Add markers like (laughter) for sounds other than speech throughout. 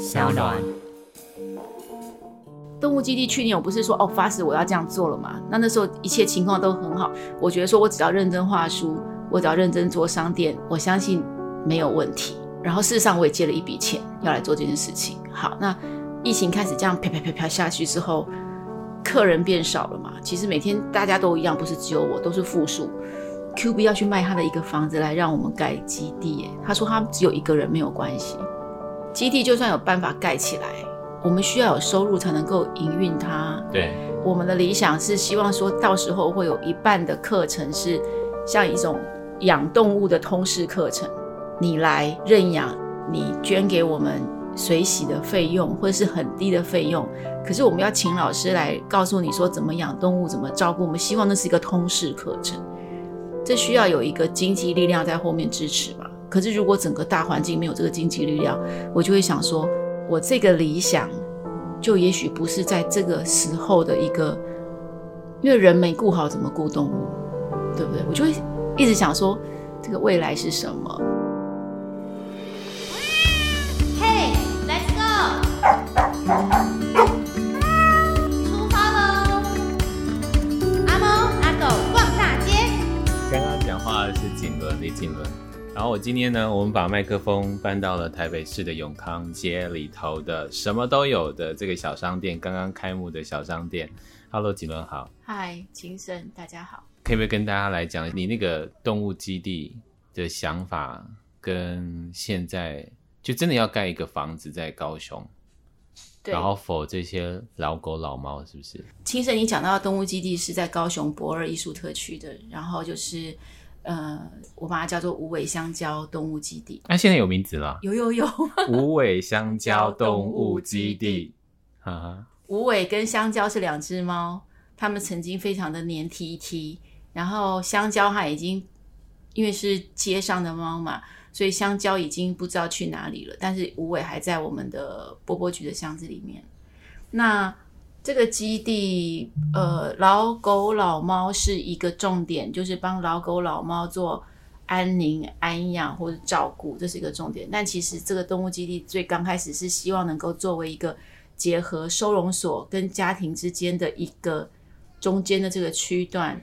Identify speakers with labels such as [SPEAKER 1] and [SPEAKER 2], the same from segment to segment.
[SPEAKER 1] 小暖。动物基地去年我不是说哦发誓我要这样做了嘛？那那时候一切情况都很好，我觉得说我只要认真画书，我只要认真做商店，我相信没有问题。然后事实上我也借了一笔钱要来做这件事情。好，那疫情开始这样啪啪啪啪下去之后，客人变少了嘛？其实每天大家都一样，不是只有我，都是负数。Q B 要去卖他的一个房子来让我们盖基地，哎，他说他只有一个人没有关系，基地就算有办法盖起来。我们需要有收入才能够营运它。
[SPEAKER 2] 对，
[SPEAKER 1] 我们的理想是希望说到时候会有一半的课程是像一种养动物的通识课程，你来认养，你捐给我们水洗的费用或者是很低的费用。可是我们要请老师来告诉你说怎么养动物，怎么照顾。我们希望那是一个通识课程，这需要有一个经济力量在后面支持嘛。可是如果整个大环境没有这个经济力量，我就会想说。我这个理想，就也许不是在这个时候的一个，因为人没顾好，怎么顾动物，对不对？我就会一直想说，这个未来是什么
[SPEAKER 3] ？Hey, let's go！出发喽！阿猫阿狗逛大街。
[SPEAKER 2] 刚刚讲话的是瑾伦，李瑾伦。然后我今天呢，我们把麦克风搬到了台北市的永康街里头的什么都有的这个小商店，刚刚开幕的小商店。Hello，瑾伦好。
[SPEAKER 1] Hi，秦生，大家好。
[SPEAKER 2] 可以不可以跟大家来讲你那个动物基地的想法，跟现在就真的要盖一个房子在高雄，
[SPEAKER 1] 对，
[SPEAKER 2] 然后 for 这些老狗老猫是不是？
[SPEAKER 1] 青生，你讲到的动物基地是在高雄博二艺术特区的，然后就是。呃，我把它叫做无尾香蕉动物基地。
[SPEAKER 2] 那、啊、现在有名字了？
[SPEAKER 1] 有有有，(laughs)
[SPEAKER 2] 无尾香蕉动物基地。哈哈，
[SPEAKER 1] 无尾跟香蕉是两只猫，它们曾经非常的黏 T T。然后香蕉它已经因为是街上的猫嘛，所以香蕉已经不知道去哪里了。但是无尾还在我们的波波菊的箱子里面。那这个基地，呃，老狗老猫是一个重点，就是帮老狗老猫做安宁、安养或者照顾，这是一个重点。但其实这个动物基地最刚开始是希望能够作为一个结合收容所跟家庭之间的一个中间的这个区段。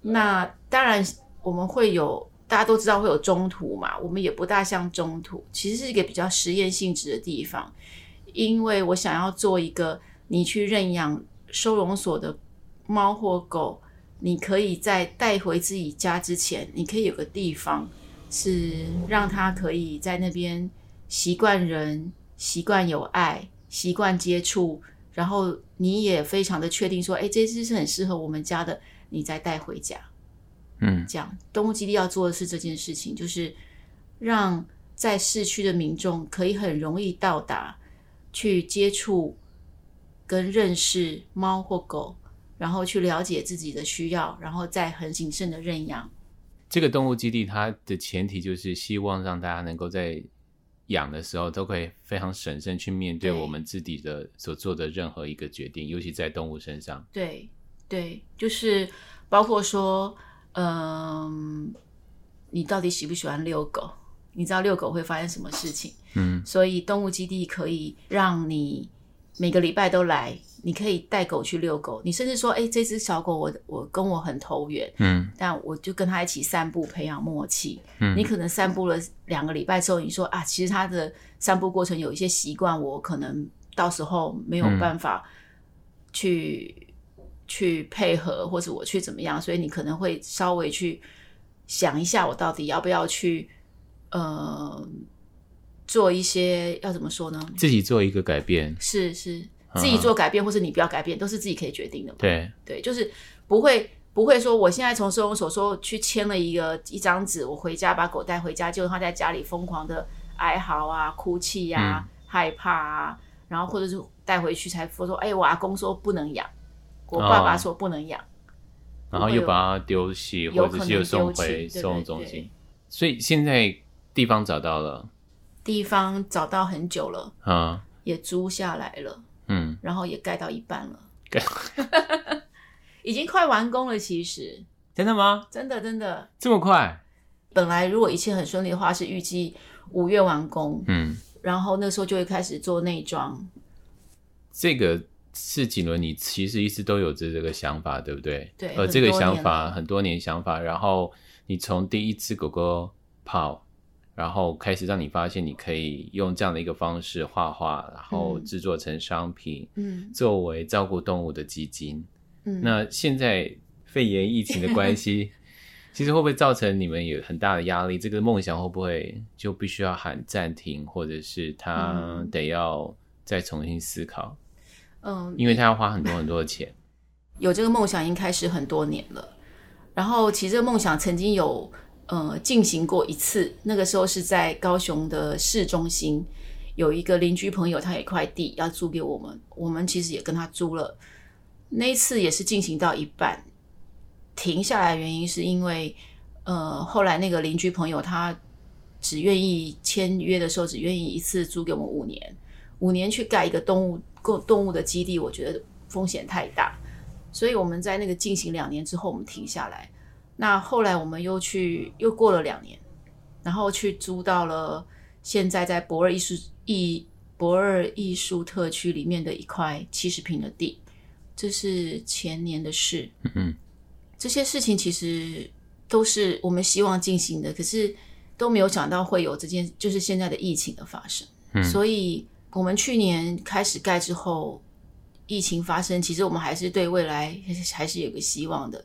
[SPEAKER 1] 那当然我们会有，大家都知道会有中途嘛，我们也不大像中途，其实是一个比较实验性质的地方，因为我想要做一个。你去认养收容所的猫或狗，你可以在带回自己家之前，你可以有个地方是让它可以在那边习惯人、习惯有爱、习惯接触，然后你也非常的确定说，哎，这只是很适合我们家的，你再带回家。
[SPEAKER 2] 嗯，
[SPEAKER 1] 这样动物基地要做的是这件事情，就是让在市区的民众可以很容易到达去接触。跟认识猫或狗，然后去了解自己的需要，然后再很谨慎的认养。
[SPEAKER 2] 这个动物基地它的前提就是希望让大家能够在养的时候都可以非常审慎去面对我们自己的所做的任何一个决定，尤其在动物身上。
[SPEAKER 1] 对对，就是包括说，嗯，你到底喜不喜欢遛狗？你知道遛狗会发生什么事情？嗯，所以动物基地可以让你。每个礼拜都来，你可以带狗去遛狗。你甚至说，哎，这只小狗我我跟我很投缘，嗯，但我就跟它一起散步，培养默契。嗯，你可能散步了两个礼拜之后，你说啊，其实它的散步过程有一些习惯，我可能到时候没有办法去、嗯、去配合，或者我去怎么样，所以你可能会稍微去想一下，我到底要不要去，呃。做一些要怎么说呢？
[SPEAKER 2] 自己做一个改变，
[SPEAKER 1] 是是，自己做改变，或是你不要改变，都是自己可以决定的嘛。
[SPEAKER 2] 对
[SPEAKER 1] 对，就是不会不会说，我现在从收容所说去签了一个一张纸，我回家把狗带回家，结果它在家里疯狂的哀嚎啊、哭泣啊、嗯、害怕啊，然后或者是带回去才说说，哎，我阿公说不能养，我爸爸说不能养，哦、
[SPEAKER 2] 然后又把它丢弃，或者是又送回收容中心。所以现在地方找到了。
[SPEAKER 1] 地方找到很久了，
[SPEAKER 2] 啊，
[SPEAKER 1] 也租下来了，
[SPEAKER 2] 嗯，
[SPEAKER 1] 然后也盖到一半了，盖，(laughs) 已经快完工了。其实
[SPEAKER 2] 真的吗？
[SPEAKER 1] 真的真的
[SPEAKER 2] 这么快？
[SPEAKER 1] 本来如果一切很顺利的话，是预计五月完工，
[SPEAKER 2] 嗯，
[SPEAKER 1] 然后那时候就会开始做内装。
[SPEAKER 2] 这个是锦纶，你其实一直都有着这个想法，对不对？
[SPEAKER 1] 对。
[SPEAKER 2] 而这个想法很多年想法，然后你从第一只狗狗泡，然后开始让你发现你可以用这样的一个方式画画，然后制作成商品，嗯，作为照顾动物的基金。嗯。那现在肺炎疫情的关系。其实会不会造成你们有很大的压力？这个梦想会不会就必须要喊暂停，或者是他得要再重新思考？嗯，因为他要花很多很多的钱。
[SPEAKER 1] 有这个梦想已经开始很多年了，然后其实这个梦想曾经有呃进行过一次，那个时候是在高雄的市中心，有一个邻居朋友他有一块地要租给我们，我们其实也跟他租了，那一次也是进行到一半。停下来原因是因为，呃，后来那个邻居朋友他只愿意签约的时候只愿意一次租给我们五年，五年去盖一个动物动动物的基地，我觉得风险太大，所以我们在那个进行两年之后，我们停下来。那后来我们又去又过了两年，然后去租到了现在在博尔艺术艺博尔艺术特区里面的一块七十平的地，这是前年的事。嗯嗯。这些事情其实都是我们希望进行的，可是都没有想到会有这件，就是现在的疫情的发生。嗯，所以我们去年开始盖之后，疫情发生，其实我们还是对未来还是有个希望的。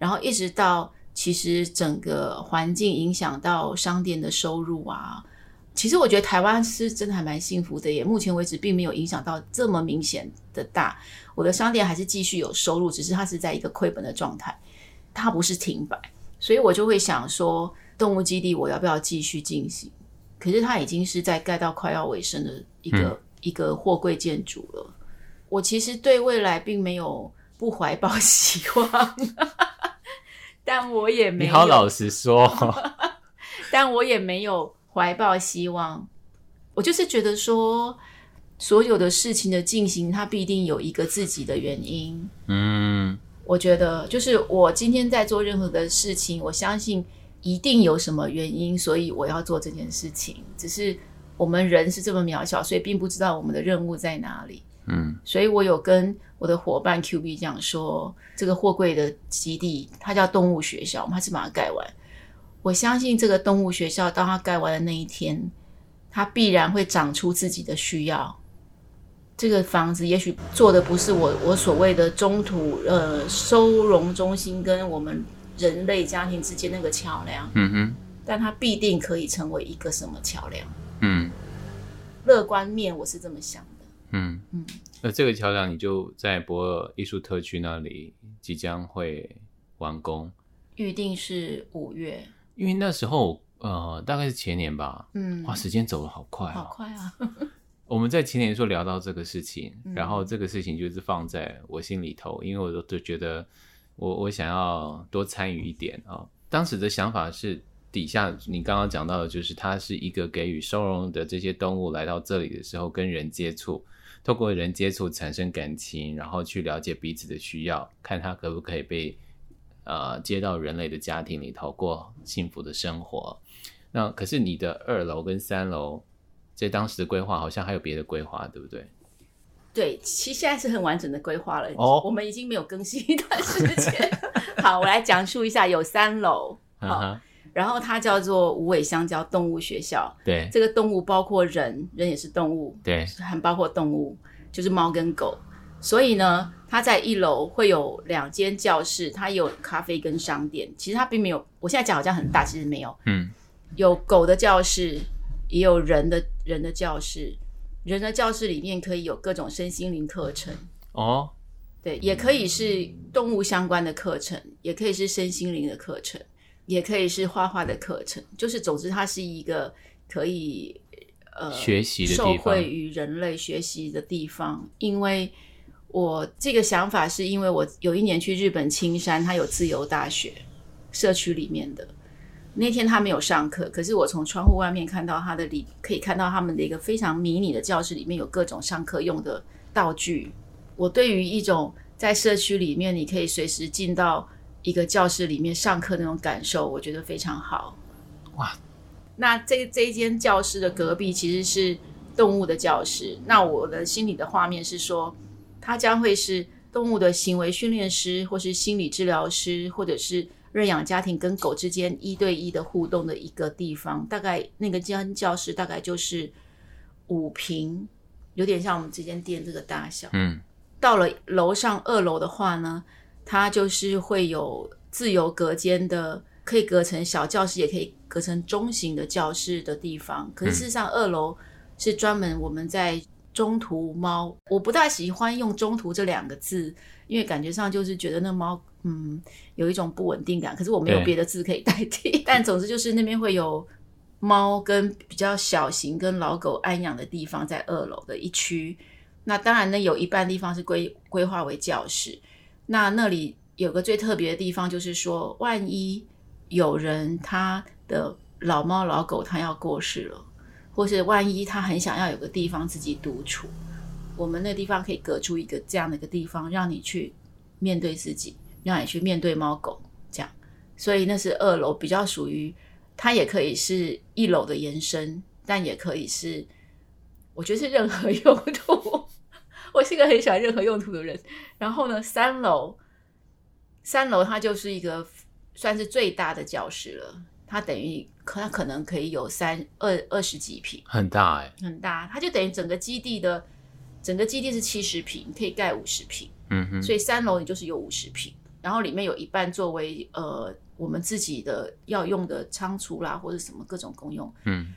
[SPEAKER 1] 然后一直到其实整个环境影响到商店的收入啊，其实我觉得台湾是真的还蛮幸福的耶。目前为止并没有影响到这么明显的大，我的商店还是继续有收入，只是它是在一个亏本的状态。它不是停摆，所以我就会想说，动物基地我要不要继续进行？可是它已经是在盖到快要尾声的一个、嗯、一个货柜建筑了。我其实对未来并没有不怀抱希望，但我也没有。
[SPEAKER 2] 你好，老实说，(laughs)
[SPEAKER 1] 但我也没有怀抱希望。我就是觉得说，所有的事情的进行，它必定有一个自己的原因。嗯。我觉得，就是我今天在做任何的事情，我相信一定有什么原因，所以我要做这件事情。只是我们人是这么渺小，所以并不知道我们的任务在哪里。嗯，所以我有跟我的伙伴 Q B 讲说，这个货柜的基地它叫动物学校，我们还是把它盖完。我相信这个动物学校，当它盖完的那一天，它必然会长出自己的需要。这个房子也许做的不是我我所谓的中途呃收容中心跟我们人类家庭之间那个桥梁，嗯哼，但它必定可以成为一个什么桥梁？嗯，乐观面我是这么想的，
[SPEAKER 2] 嗯。嗯，那这个桥梁你就在博尔艺术特区那里即将会完工，
[SPEAKER 1] 预定是五月，
[SPEAKER 2] 因为那时候呃大概是前年吧，嗯，哇，时间走得好快，
[SPEAKER 1] 好快啊。(laughs)
[SPEAKER 2] 我们在前年说聊到这个事情，然后这个事情就是放在我心里头，因为我都觉得我我想要多参与一点啊。当时的想法是，底下你刚刚讲到的，就是它是一个给予收容的这些动物来到这里的时候跟人接触，透过人接触产生感情，然后去了解彼此的需要，看他可不可以被呃接到人类的家庭里头过幸福的生活。那可是你的二楼跟三楼。在当时的规划好像还有别的规划，对不对？
[SPEAKER 1] 对，其实现在是很完整的规划了。哦，我们已经没有更新一段时间。(laughs) 好，我来讲述一下，有三楼，好，然后它叫做无尾香蕉动物学校。
[SPEAKER 2] 对，
[SPEAKER 1] 这个动物包括人，人也是动物，
[SPEAKER 2] 对，
[SPEAKER 1] 还包括动物，就是猫跟狗。所以呢，它在一楼会有两间教室，它有咖啡跟商店。其实它并没有，我现在讲好像很大，其实没有。嗯，有狗的教室。也有人的人的教室，人的教室里面可以有各种身心灵课程哦，对，也可以是动物相关的课程，也可以是身心灵的课程，也可以是画画的课程，就是总之它是一个可以呃
[SPEAKER 2] 学习的地
[SPEAKER 1] 方，受惠于人类学习的地方。因为我这个想法是因为我有一年去日本青山，它有自由大学社区里面的。那天他没有上课，可是我从窗户外面看到他的里，可以看到他们的一个非常迷你的教室，里面有各种上课用的道具。我对于一种在社区里面，你可以随时进到一个教室里面上课那种感受，我觉得非常好。哇！那这这一间教室的隔壁其实是动物的教室。那我的心里的画面是说，它将会是动物的行为训练师，或是心理治疗师，或者是认养家庭跟狗之间一对一的互动的一个地方。大概那个间教室大概就是五平，有点像我们这间店这个大小。
[SPEAKER 2] 嗯，
[SPEAKER 1] 到了楼上二楼的话呢，它就是会有自由隔间的。可以隔成小教室，也可以隔成中型的教室的地方。可是事实上，二楼是专门我们在中途猫。我不大喜欢用“中途”这两个字，因为感觉上就是觉得那猫嗯有一种不稳定感。可是我没有别的字可以代替。(laughs) 但总之就是那边会有猫跟比较小型跟老狗安养的地方，在二楼的一区。那当然呢，有一半地方是规规划为教室。那那里有个最特别的地方，就是说万一。有人他的老猫老狗他要过世了，或是万一他很想要有个地方自己独处，我们那地方可以隔出一个这样的一个地方，让你去面对自己，让你去面对猫狗这样。所以那是二楼比较属于，它也可以是一楼的延伸，但也可以是，我觉得是任何用途。我是一个很喜欢任何用途的人。然后呢，三楼，三楼它就是一个。算是最大的教室了，它等于可它可能可以有三二二十几平，
[SPEAKER 2] 很大哎、
[SPEAKER 1] 欸，很大，它就等于整个基地的整个基地是七十平，可以盖五十平，
[SPEAKER 2] 嗯哼，
[SPEAKER 1] 所以三楼你就是有五十平，然后里面有一半作为呃我们自己的要用的仓储啦或者什么各种公用，
[SPEAKER 2] 嗯，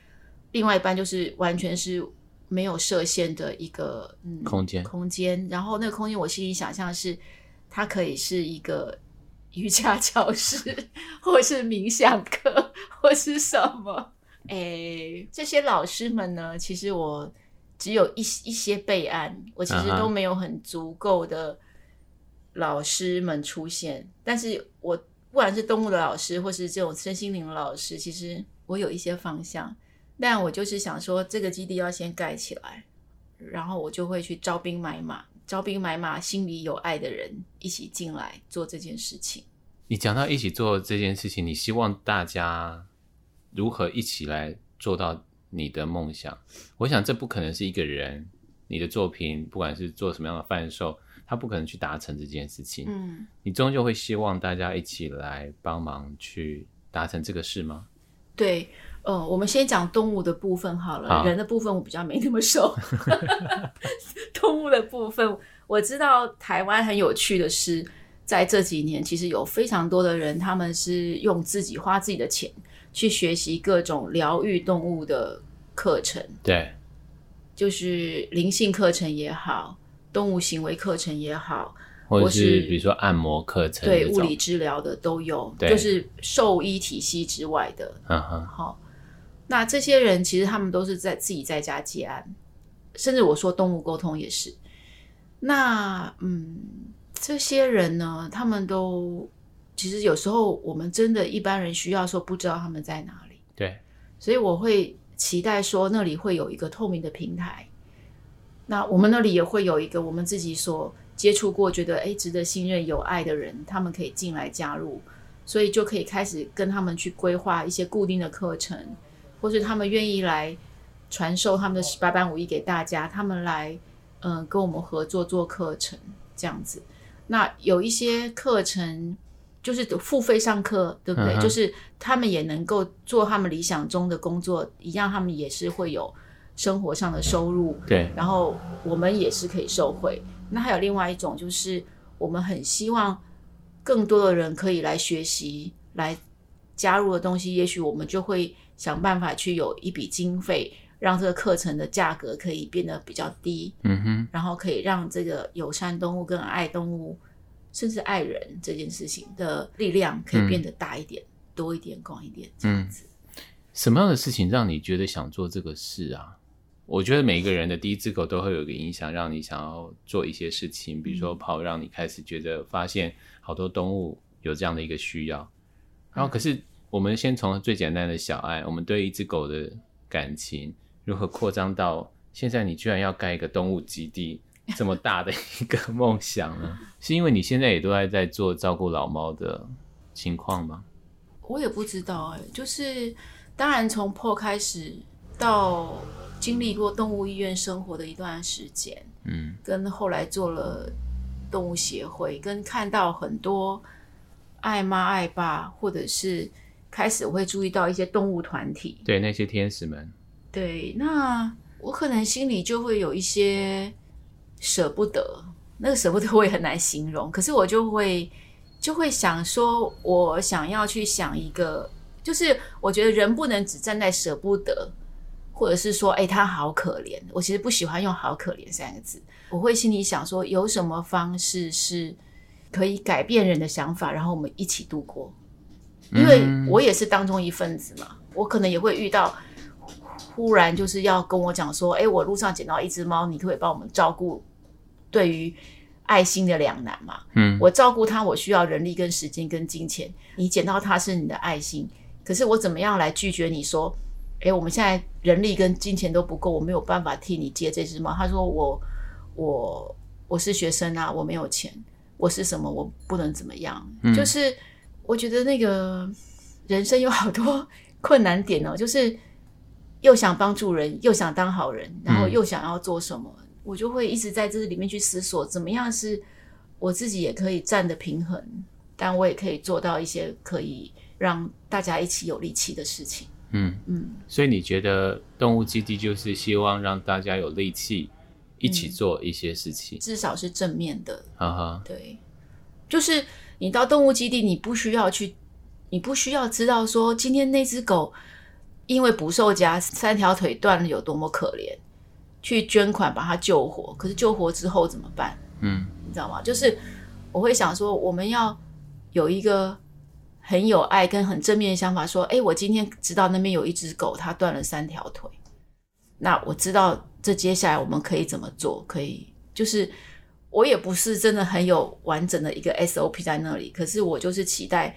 [SPEAKER 1] 另外一半就是完全是没有设限的一个、嗯、
[SPEAKER 2] 空间
[SPEAKER 1] 空间，然后那个空间我心里想象是它可以是一个。瑜伽教室，(laughs) 或是冥想课，或是什么？诶，这些老师们呢？其实我只有一一些备案，我其实都没有很足够的老师们出现。Uh -huh. 但是我不管是动物的老师，或是这种身心灵的老师，其实我有一些方向。但我就是想说，这个基地要先盖起来，然后我就会去招兵买马。招兵买马，心里有爱的人一起进来做这件事情。
[SPEAKER 2] 你讲到一起做这件事情，你希望大家如何一起来做到你的梦想？我想这不可能是一个人，你的作品不管是做什么样的贩售，他不可能去达成这件事情。
[SPEAKER 1] 嗯，你
[SPEAKER 2] 终究会希望大家一起来帮忙去达成这个事吗？
[SPEAKER 1] 对，呃，我们先讲动物的部分好了。好，人的部分我比较没那么熟。(laughs) 动物的部分，我知道台湾很有趣的是，在这几年，其实有非常多的人，他们是用自己花自己的钱去学习各种疗愈动物的课程。
[SPEAKER 2] 对，
[SPEAKER 1] 就是灵性课程也好，动物行为课程也好，
[SPEAKER 2] 或者是比如说按摩课程，
[SPEAKER 1] 对，物理治疗的都有，就是兽医体系之外的。
[SPEAKER 2] 嗯哼，
[SPEAKER 1] 好，那这些人其实他们都是在自己在家接案。甚至我说动物沟通也是，那嗯，这些人呢，他们都其实有时候我们真的一般人需要说不知道他们在哪里，
[SPEAKER 2] 对，
[SPEAKER 1] 所以我会期待说那里会有一个透明的平台，那我们那里也会有一个我们自己所接触过觉得诶值得信任有爱的人，他们可以进来加入，所以就可以开始跟他们去规划一些固定的课程，或是他们愿意来。传授他们的十八般武艺给大家，他们来，嗯、呃，跟我们合作做课程这样子。那有一些课程就是付费上课，对不对？Uh. 就是他们也能够做他们理想中的工作，一样，他们也是会有生活上的收入。
[SPEAKER 2] 对，
[SPEAKER 1] 然后我们也是可以受惠。那还有另外一种，就是我们很希望更多的人可以来学习，来加入的东西，也许我们就会想办法去有一笔经费。让这个课程的价格可以变得比较低，
[SPEAKER 2] 嗯哼，
[SPEAKER 1] 然后可以让这个友善动物跟爱动物，甚至爱人这件事情的力量可以变得大一点、嗯、多一点、广一点这样子。
[SPEAKER 2] 什么样的事情让你觉得想做这个事啊？我觉得每一个人的第一只狗都会有一个影响，让你想要做一些事情，比如说跑，让你开始觉得发现好多动物有这样的一个需要。然后，可是我们先从最简单的小爱，我们对一只狗的感情。如何扩张到现在？你居然要盖一个动物基地，这么大的一个梦想呢？是因为你现在也都还在做照顾老猫的情况吗？
[SPEAKER 1] 我也不知道哎、欸，就是当然从破开始到经历过动物医院生活的一段时间，
[SPEAKER 2] 嗯，
[SPEAKER 1] 跟后来做了动物协会，跟看到很多爱妈爱爸，或者是开始我会注意到一些动物团体，
[SPEAKER 2] 对那些天使们，
[SPEAKER 1] 对，那我可能心里就会有一些舍不得，那个舍不得我也很难形容，可是我就会就会想说，我想要去想一个，就是我觉得人不能只站在舍不得。或者是说，哎、欸，他好可怜。我其实不喜欢用“好可怜”三个字。我会心里想说，有什么方式是可以改变人的想法，然后我们一起度过。因为我也是当中一份子嘛，我可能也会遇到，忽然就是要跟我讲说，哎、欸，我路上捡到一只猫，你可不可以帮我们照顾？对于爱心的两难嘛。嗯，我照顾它，我需要人力、跟时间、跟金钱。你捡到它是你的爱心，可是我怎么样来拒绝你说？哎，我们现在人力跟金钱都不够，我没有办法替你接这只猫。他说我：“我我我是学生啊，我没有钱，我是什么？我不能怎么样。嗯”就是我觉得那个人生有好多 (laughs) 困难点哦，就是又想帮助人，又想当好人，然后又想要做什么，嗯、我就会一直在这里面去思索，怎么样是我自己也可以站得平衡，但我也可以做到一些可以让大家一起有力气的事情。
[SPEAKER 2] 嗯。嗯，所以你觉得动物基地就是希望让大家有力气一起做一些事情，
[SPEAKER 1] 嗯、至少是正面的。
[SPEAKER 2] 哈哈，
[SPEAKER 1] 对，就是你到动物基地，你不需要去，你不需要知道说今天那只狗因为捕兽夹三条腿断了有多么可怜，去捐款把它救活。可是救活之后怎么办？嗯，你知道吗？就是我会想说，我们要有一个。很有爱跟很正面的想法，说：“哎，我今天知道那边有一只狗，它断了三条腿。那我知道这接下来我们可以怎么做？可以就是我也不是真的很有完整的一个 SOP 在那里，可是我就是期待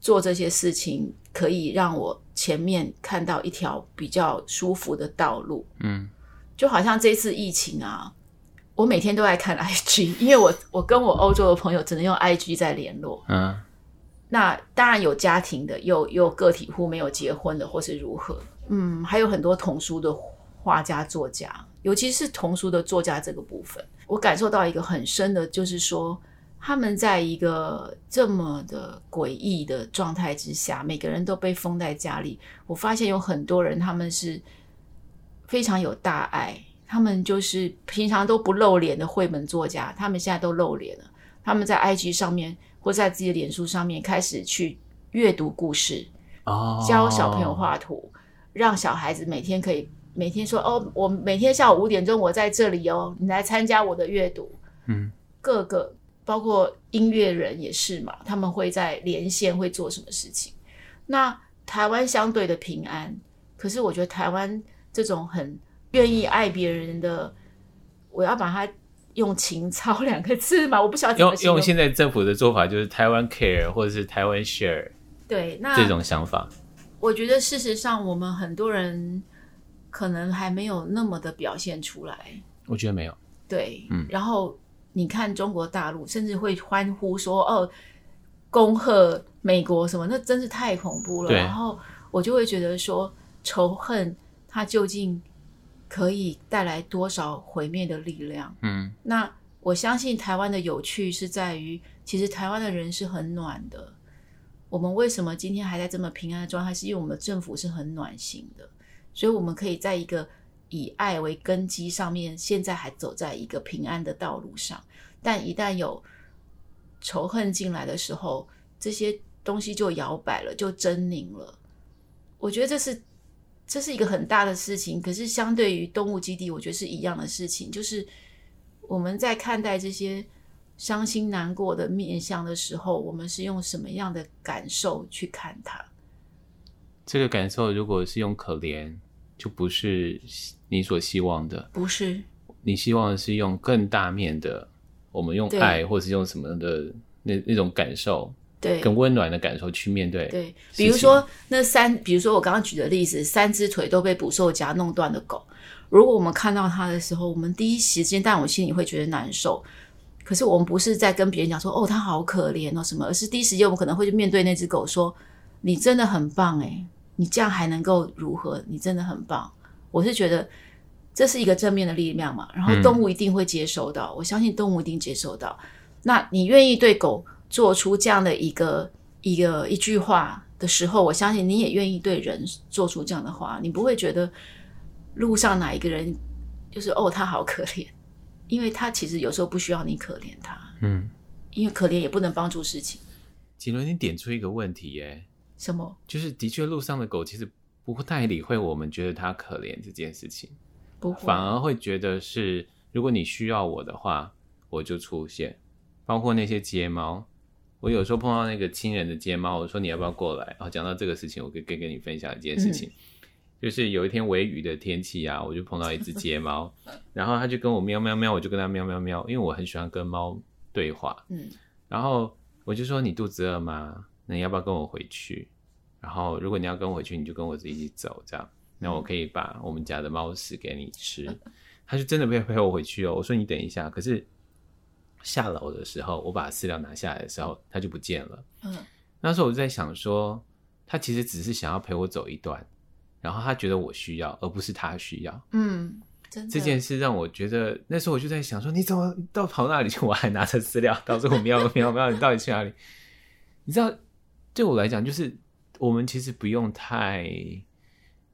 [SPEAKER 1] 做这些事情，可以让我前面看到一条比较舒服的道路。嗯，就好像这次疫情啊，我每天都在看 IG，(laughs) 因为我我跟我欧洲的朋友只能用 IG 在联络。嗯。”那当然有家庭的，有有个体户没有结婚的，或是如何？嗯，还有很多童书的画家、作家，尤其是童书的作家这个部分，我感受到一个很深的，就是说他们在一个这么的诡异的状态之下，每个人都被封在家里。我发现有很多人，他们是非常有大爱，他们就是平常都不露脸的绘本作家，他们现在都露脸了，他们在 IG 上面。或在自己的脸书上面开始去阅读故事，oh. 教小朋友画图，让小孩子每天可以每天说哦，我每天下午五点钟我在这里哦，你来参加我的阅读。嗯，各个包括音乐人也是嘛，他们会在连线会做什么事情？那台湾相对的平安，可是我觉得台湾这种很愿意爱别人的，我要把它。用情操 (laughs) 两个字嘛，我不晓得
[SPEAKER 2] 用。用现在政府的做法就是台湾 care 或者是台湾 share，
[SPEAKER 1] 对，那
[SPEAKER 2] 这种想法。
[SPEAKER 1] 我觉得事实上我们很多人可能还没有那么的表现出来。
[SPEAKER 2] 我觉得没有。
[SPEAKER 1] 对，嗯。然后你看中国大陆，甚至会欢呼说：“哦，恭贺美国什么？”那真是太恐怖了。然后我就会觉得说，仇恨它究竟。可以带来多少毁灭的力量？嗯，那我相信台湾的有趣是在于，其实台湾的人是很暖的。我们为什么今天还在这么平安的状态？是因为我们的政府是很暖心的，所以我们可以在一个以爱为根基上面，现在还走在一个平安的道路上。但一旦有仇恨进来的时候，这些东西就摇摆了，就狰狞了。我觉得这是。这是一个很大的事情，可是相对于动物基地，我觉得是一样的事情。就是我们在看待这些伤心难过的面相的时候，我们是用什么样的感受去看它？
[SPEAKER 2] 这个感受如果是用可怜，就不是你所希望的。
[SPEAKER 1] 不是，
[SPEAKER 2] 你希望的是用更大面的，我们用爱，或是用什么的那那种感受。
[SPEAKER 1] 对，
[SPEAKER 2] 更温暖的感受去面对。
[SPEAKER 1] 对，比如说那三，比如说我刚刚举的例子，三只腿都被捕兽夹弄断的狗，如果我们看到它的时候，我们第一时间，但我心里会觉得难受。可是我们不是在跟别人讲说，哦，它好可怜哦什么，而是第一时间我们可能会去面对那只狗说，你真的很棒诶，你这样还能够如何？你真的很棒，我是觉得这是一个正面的力量嘛，然后动物一定会接收到，嗯、我相信动物一定接收到。那你愿意对狗做出这样的一个一个一句话的时候，我相信你也愿意对人做出这样的话，你不会觉得路上哪一个人就是哦，他好可怜，因为他其实有时候不需要你可怜他，
[SPEAKER 2] 嗯，
[SPEAKER 1] 因为可怜也不能帮助事情。
[SPEAKER 2] 瑾伦，你点出一个问题耶，
[SPEAKER 1] 什么？
[SPEAKER 2] 就是的确路上的狗其实不太理会我们觉得它可怜这件事情，
[SPEAKER 1] 不会，
[SPEAKER 2] 反而会觉得是如果你需要我的话，我就出现。包括那些街猫，我有时候碰到那个亲人的街猫，我说你要不要过来？然后讲到这个事情，我可以跟跟你分享一件事情，嗯、就是有一天微雨的天气啊，我就碰到一只街猫，然后它就跟我喵喵喵，我就跟它喵喵喵，因为我很喜欢跟猫对话，
[SPEAKER 1] 嗯，
[SPEAKER 2] 然后我就说你肚子饿吗？那你要不要跟我回去？然后如果你要跟我回去，你就跟我一起走，这样，那我可以把我们家的猫屎给你吃。(laughs) 他就真的陪陪我回去哦。我说你等一下，可是。下楼的时候，我把饲料拿下来的时候，它就不见了。
[SPEAKER 1] 嗯，
[SPEAKER 2] 那时候我就在想说，他其实只是想要陪我走一段，然后他觉得我需要，而不是他需要。
[SPEAKER 1] 嗯，
[SPEAKER 2] 这件事让我觉得，那时候我就在想说，你怎么到跑那里去？我还拿着饲料，到时候我喵喵喵，你到底去哪里？你知道，对我来讲，就是我们其实不用太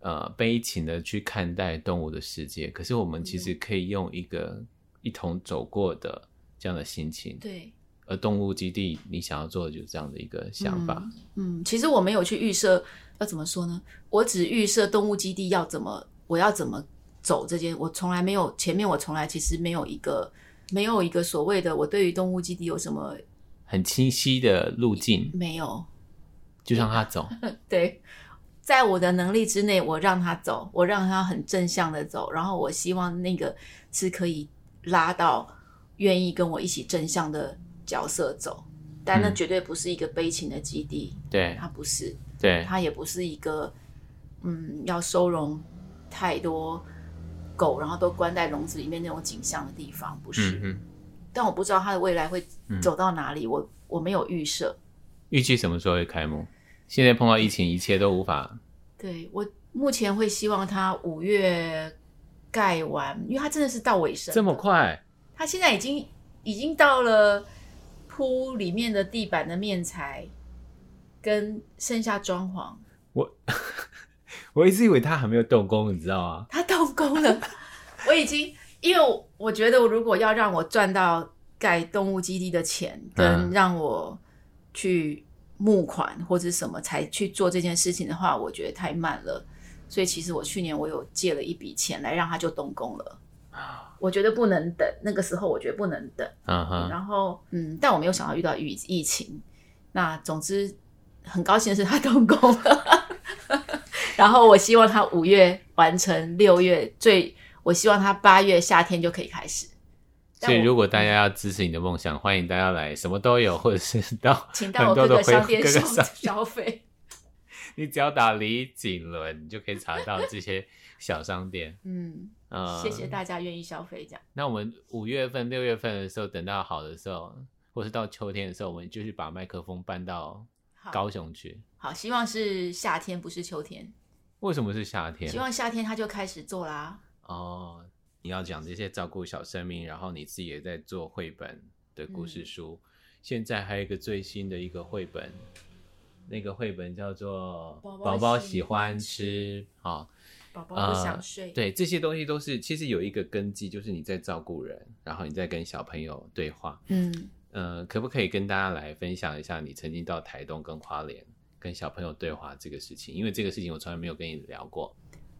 [SPEAKER 2] 呃悲情的去看待动物的世界，可是我们其实可以用一个一同走过的。这样的心情，
[SPEAKER 1] 对，
[SPEAKER 2] 而动物基地你想要做的就是这样的一个想法。
[SPEAKER 1] 嗯，嗯，其实我没有去预设要怎么说呢？我只预设动物基地要怎么，我要怎么走这件，我从来没有前面我从来其实没有一个没有一个所谓的我对于动物基地有什么
[SPEAKER 2] 很清晰的路径，
[SPEAKER 1] 没有，
[SPEAKER 2] 就让他走。(laughs)
[SPEAKER 1] 对，在我的能力之内，我让他走，我让他很正向的走，然后我希望那个是可以拉到。愿意跟我一起正向的角色走，但那绝对不是一个悲情的基地。
[SPEAKER 2] 嗯、对，
[SPEAKER 1] 他不是。
[SPEAKER 2] 对，
[SPEAKER 1] 他也不是一个，嗯，要收容太多狗，然后都关在笼子里面那种景象的地方，不是。
[SPEAKER 2] 嗯、
[SPEAKER 1] 但我不知道他的未来会走到哪里，嗯、我我没有预设。
[SPEAKER 2] 预计什么时候会开幕？现在碰到疫情，一切都无法。
[SPEAKER 1] 对，我目前会希望他五月盖完，因为他真的是到尾声。
[SPEAKER 2] 这么快？
[SPEAKER 1] 他现在已经已经到了铺里面的地板的面材，跟剩下装潢。
[SPEAKER 2] 我 (laughs) 我一直以为他还没有动工，你知道吗？
[SPEAKER 1] 他动工了，(laughs) 我已经因为我觉得，如果要让我赚到盖动物基地的钱，跟让我去募款或者什么才去做这件事情的话，我觉得太慢了。所以其实我去年我有借了一笔钱来让他就动工了。我觉得不能等，那个时候我觉得不能等。然后，嗯，但我没有想到遇到疫疫情。那总之，很高兴的是他动工了。(laughs) 然后我希望他五月完成，六月最，我希望他八月夏天就可以开始。
[SPEAKER 2] 所以，如果大家要支持你的梦想，欢迎大家来，什么都有，或者是到
[SPEAKER 1] 请到我各个商店消消费。(laughs)
[SPEAKER 2] 你只要打李景伦，你就可以查到这些小商店。(laughs)
[SPEAKER 1] 嗯。呃，谢谢大家愿意消费这样。
[SPEAKER 2] 那我们五月份、六月份的时候，等到好的时候，或是到秋天的时候，我们就去把麦克风搬到高雄去。
[SPEAKER 1] 好，好，希望是夏天，不是秋天。
[SPEAKER 2] 为什么是夏天？
[SPEAKER 1] 希望夏天他就开始做啦。
[SPEAKER 2] 哦，你要讲这些照顾小生命，然后你自己也在做绘本的故事书。嗯、现在还有一个最新的一个绘本，那个绘本叫做《宝宝喜欢吃》啊。
[SPEAKER 1] 宝宝不想睡。
[SPEAKER 2] 呃，对，这些东西都是其实有一个根基，就是你在照顾人，然后你在跟小朋友对话。
[SPEAKER 1] 嗯，
[SPEAKER 2] 呃，可不可以跟大家来分享一下你曾经到台东跟花莲跟小朋友对话这个事情？因为这个事情我从来没有跟你聊过。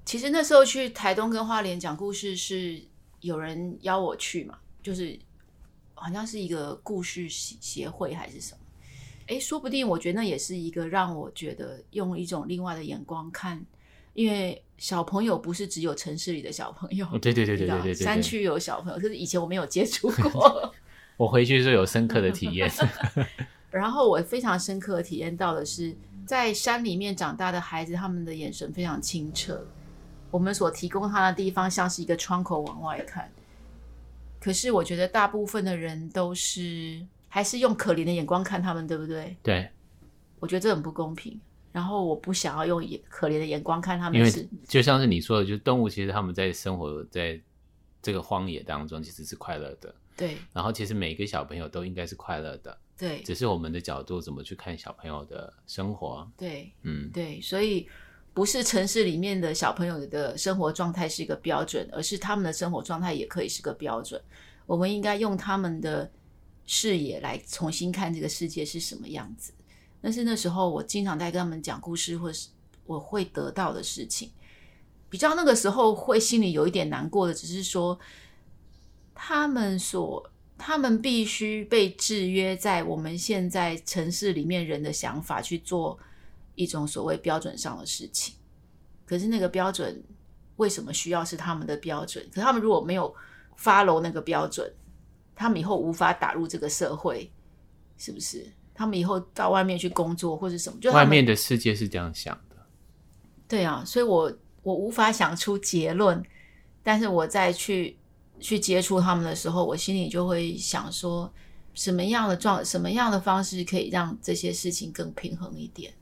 [SPEAKER 1] 其实那时候去台东跟花莲讲故事是有人邀我去嘛，就是好像是一个故事协会还是什么？哎，说不定我觉得那也是一个让我觉得用一种另外的眼光看。因为小朋友不是只有城市里的小朋友，
[SPEAKER 2] 对对对对对对，
[SPEAKER 1] 山区有小朋友，可是以前我没有接触 (laughs) 过。
[SPEAKER 2] 我回去是有深刻的体验 (laughs) (laughs)
[SPEAKER 1] 然后我非常深刻的体验到的是，在山里面长大的孩子，他们的眼神非常清澈。我们所提供他的地方像是一个窗口往外看，可是我觉得大部分的人都是还是用可怜的眼光看他们，对不对？
[SPEAKER 2] 对，
[SPEAKER 1] 我觉得这很不公平。然后我不想要用眼可怜的眼光看他们，
[SPEAKER 2] 因为
[SPEAKER 1] 是
[SPEAKER 2] 就像是你说的，就是动物其实他们在生活在这个荒野当中，其实是快乐的。
[SPEAKER 1] 对，
[SPEAKER 2] 然后其实每一个小朋友都应该是快乐的。
[SPEAKER 1] 对，
[SPEAKER 2] 只是我们的角度怎么去看小朋友的生活。
[SPEAKER 1] 对，
[SPEAKER 2] 嗯，
[SPEAKER 1] 对，所以不是城市里面的小朋友的生活状态是一个标准，而是他们的生活状态也可以是个标准。我们应该用他们的视野来重新看这个世界是什么样子。但是那时候我经常在跟他们讲故事，或是我会得到的事情，比较那个时候会心里有一点难过的，只是说他们所。他们必须被制约在我们现在城市里面人的想法去做一种所谓标准上的事情。可是那个标准为什么需要是他们的标准？可是他们如果没有 follow 那个标准，他们以后无法打入这个社会，是不是？他们以后到外面去工作或者什么，就
[SPEAKER 2] 外面的世界是这样想的。
[SPEAKER 1] 对啊，所以我我无法想出结论，但是我再去。去接触他们的时候，我心里就会想说，什么样的状，什么样的方式可以让这些事情更平衡一点？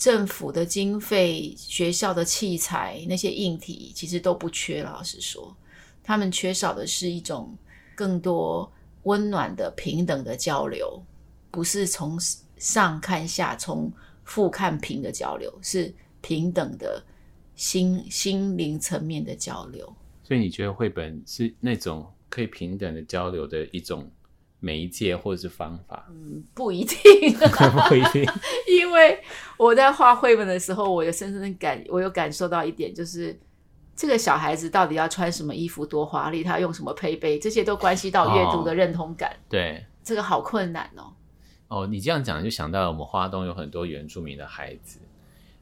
[SPEAKER 1] 政府的经费、学校的器材、那些硬体其实都不缺。老实说，他们缺少的是一种更多温暖的、平等的交流，不是从上看下、从负看平的交流，是平等的心心灵层面的交流。
[SPEAKER 2] 所以你觉得绘本是那种可以平等的交流的一种媒介或者是方法？
[SPEAKER 1] 嗯，不一定，(laughs)
[SPEAKER 2] 不一定。(laughs)
[SPEAKER 1] 因为我在画绘本的时候，我有深深的感，我有感受到一点，就是这个小孩子到底要穿什么衣服多华丽，他用什么配备，这些都关系到阅读的认同感。
[SPEAKER 2] 哦、对，
[SPEAKER 1] 这个好困难哦。
[SPEAKER 2] 哦，你这样讲就想到了我们花东有很多原住民的孩子，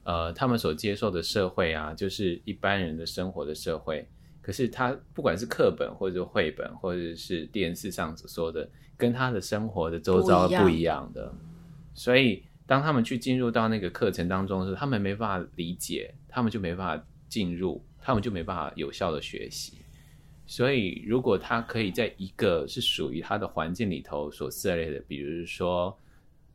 [SPEAKER 2] 呃，他们所接受的社会啊，就是一般人的生活的社会。可是他不管是课本或者绘本，或者是电视上所说的，跟他的生活的周遭不一样的，所以当他们去进入到那个课程当中的时候，他们没办法理解，他们就没办法进入，他们就没办法有效的学习。所以如果他可以在一个是属于他的环境里头所涉猎的，比如说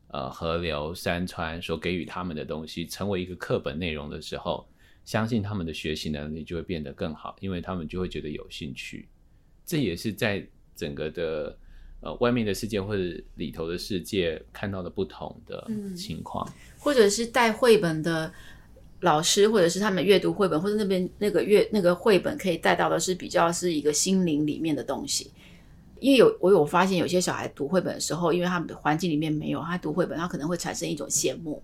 [SPEAKER 2] 呃河流、山川所给予他们的东西，成为一个课本内容的时候。相信他们的学习能力就会变得更好，因为他们就会觉得有兴趣。这也是在整个的呃外面的世界或者里头的世界看到的不同的情况，嗯、
[SPEAKER 1] 或者是带绘本的老师，或者是他们阅读绘本，或者那边那个阅那个绘本可以带到的是比较是一个心灵里面的东西。因为有我有发现有些小孩读绘本的时候，因为他们的环境里面没有他读绘本，他可能会产生一种羡慕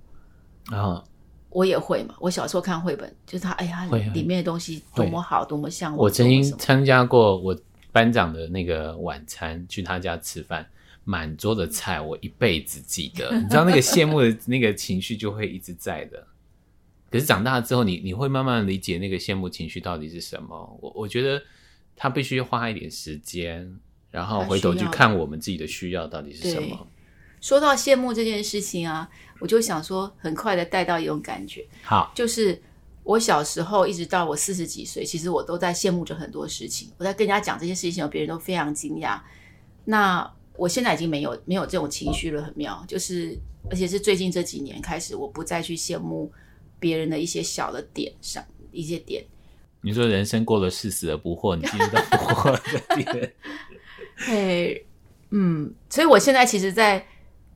[SPEAKER 2] 啊。
[SPEAKER 1] 我也会嘛，我小时候看绘本，就是他，哎呀，里面的东西多么好，多么像我。
[SPEAKER 2] 我曾经参加过我班长的那个晚餐，去他家吃饭，满桌的菜，我一辈子记得。你知道那个羡慕的那个情绪就会一直在的。可是长大之后你，你你会慢慢理解那个羡慕情绪到底是什么。我我觉得他必须花一点时间，然后回头去看我们自己的需要到底是什么。
[SPEAKER 1] 说到羡慕这件事情啊，我就想说，很快的带到一种感觉，
[SPEAKER 2] 好，
[SPEAKER 1] 就是我小时候一直到我四十几岁，其实我都在羡慕着很多事情。我在跟人家讲这些事情，别人都非常惊讶。那我现在已经没有没有这种情绪了，很妙。就是而且是最近这几年开始，我不再去羡慕别人的一些小的点上一些点。
[SPEAKER 2] 你说人生过了四十而不惑，你进入到不惑的点。(laughs) (laughs)
[SPEAKER 1] 嘿，嗯，所以我现在其实，在。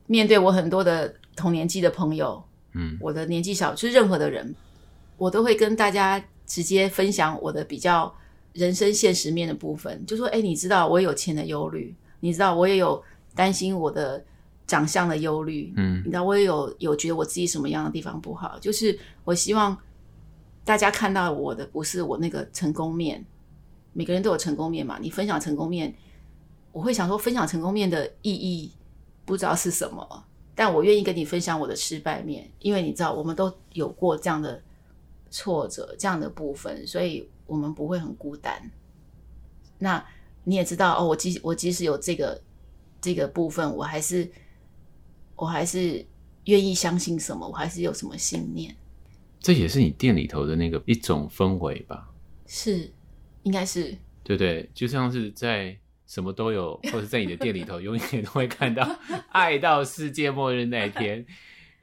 [SPEAKER 1] 面对我很多的同年纪的朋友，嗯，我的年纪小，就是任何的人，我都会跟大家直接分享我的比较人生现实面的部分，就说：哎，你知道我有钱的忧虑，你知道我也有担心我的长相的忧虑，嗯，你知道我也有有觉得我自己什么样的地方不好，就是我希望大家看到我的不是我那个成功面，每个人都有成功面嘛，你分享成功面，我会想说分享成功面的意义。不知道是什么，但我愿意跟你分享我的失败面，因为你知道我们都有过这样的挫折、这样的部分，所以我们不会很孤单。那你也知道哦，我即我即使有这个这个部分，我还是我还是愿意相信什么，我还是有什么信念。
[SPEAKER 2] 这也是你店里头的那个一种氛围吧？
[SPEAKER 1] 是，应该是，
[SPEAKER 2] 对对，就像是在。什么都有，或者在你的店里头，(laughs) 永远都会看到爱到世界末日那一天。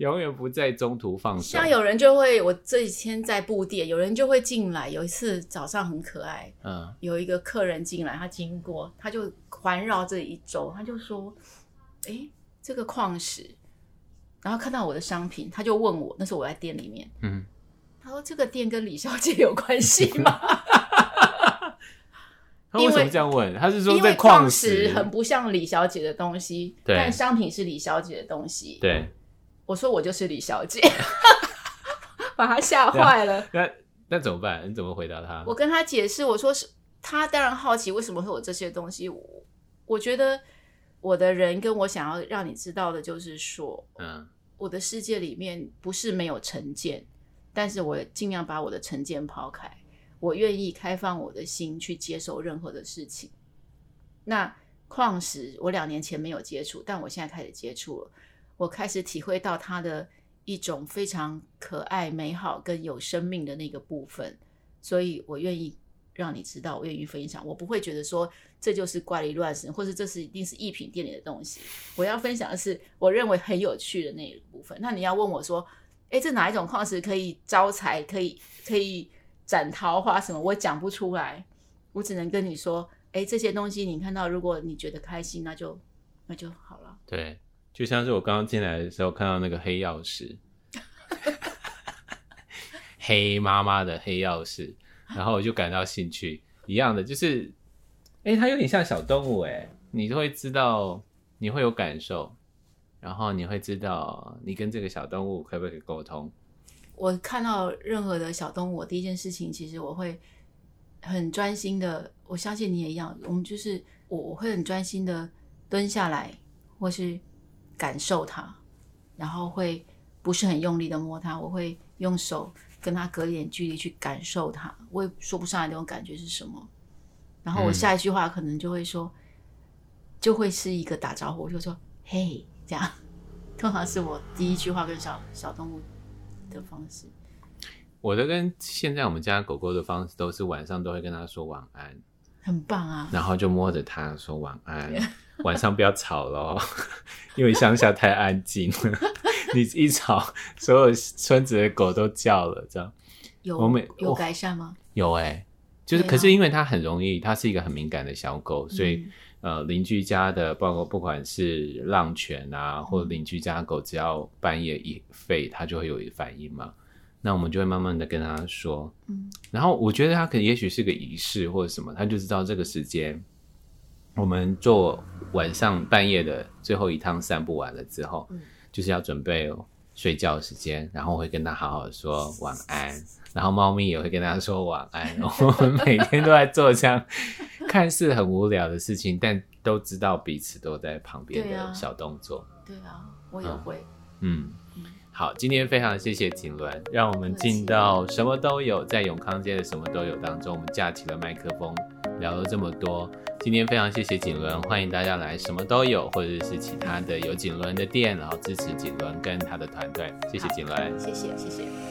[SPEAKER 2] 永远不在中途放手。
[SPEAKER 1] 像有人就会，我这几天在布店，有人就会进来。有一次早上很可爱，
[SPEAKER 2] 嗯，
[SPEAKER 1] 有一个客人进来，他经过，他就环绕这一周，他就说：“哎，这个矿石。”然后看到我的商品，他就问我，那时候我在店里面，
[SPEAKER 2] 嗯，
[SPEAKER 1] 他说：“这个店跟李小姐有关系吗？” (laughs)
[SPEAKER 2] 他为什么这样问？他是说
[SPEAKER 1] 因为
[SPEAKER 2] 这矿
[SPEAKER 1] 石很不像李小姐的东西，但商品是李小姐的东西。
[SPEAKER 2] 对，
[SPEAKER 1] 我说我就是李小姐，(laughs) 把他吓坏了。
[SPEAKER 2] 那那怎么办？你怎么回答他？
[SPEAKER 1] 我跟他解释，我说是他当然好奇为什么会有这些东西。我我觉得我的人跟我想要让你知道的就是说，
[SPEAKER 2] 嗯，
[SPEAKER 1] 我的世界里面不是没有成见，但是我尽量把我的成见抛开。我愿意开放我的心去接受任何的事情。那矿石，我两年前没有接触，但我现在开始接触了。我开始体会到它的一种非常可爱、美好跟有生命的那个部分，所以我愿意让你知道，我愿意分享。我不会觉得说这就是怪力乱神，或是这是一定是艺品店里的东西。我要分享的是我认为很有趣的那一部分。那你要问我说，哎，这哪一种矿石可以招财？可以可以？斩桃花什么，我讲不出来，我只能跟你说，哎，这些东西你看到，如果你觉得开心，那就那就好了。
[SPEAKER 2] 对，就像是我刚刚进来的时候看到那个黑曜石，黑妈妈的黑曜石，然后我就感到兴趣，一样的，就是，哎，它有点像小动物，哎，你就会知道，你会有感受，然后你会知道，你跟这个小动物可不可以沟通。
[SPEAKER 1] 我看到任何的小动物，我第一件事情其实我会很专心的，我相信你也一样。我们就是我，我会很专心的蹲下来，或是感受它，然后会不是很用力的摸它，我会用手跟它隔一点距离去感受它。我也说不上来那种感觉是什么。然后我下一句话可能就会说，嗯、就会是一个打招呼，我就说嘿，这样，(laughs) 通常是我第一句话跟小小动物的方式，
[SPEAKER 2] 我的跟现在我们家狗狗的方式都是晚上都会跟它说晚安，
[SPEAKER 1] 很棒啊。
[SPEAKER 2] 然后就摸着它说晚安，(laughs) 晚上不要吵咯，(laughs) 因为乡下太安静了，(laughs) 你一吵，所有村子的狗都叫了。这样
[SPEAKER 1] 有
[SPEAKER 2] 我们
[SPEAKER 1] 有改善吗？
[SPEAKER 2] 有哎、欸，就是可是因为它很容易，它是一个很敏感的小狗，所以。嗯呃，邻居家的，包括不管是浪犬啊，或者邻居家的狗，只要半夜一吠，它就会有一个反应嘛。那我们就会慢慢的跟他说，嗯，然后我觉得他可能也许是个仪式或者什么，他就知道这个时间，我们做晚上半夜的最后一趟散步完了之后，嗯，就是要准备睡觉时间，然后会跟他好好的说晚安，然后猫咪也会跟他说晚安，我们每天都在做这样。(laughs) 看似很无聊的事情，但都知道彼此都在旁边的小动作。
[SPEAKER 1] 对啊，对啊，我也会。
[SPEAKER 2] 嗯，嗯，好，今天非常谢谢景伦，让我们进到什么都有，在永康街的什么都有当中，我们架起了麦克风，聊了这么多。今天非常谢谢景伦，欢迎大家来什么都有，或者是其他的有景伦的店，然后支持景伦跟他的团队。谢谢景伦，
[SPEAKER 1] 谢谢谢谢。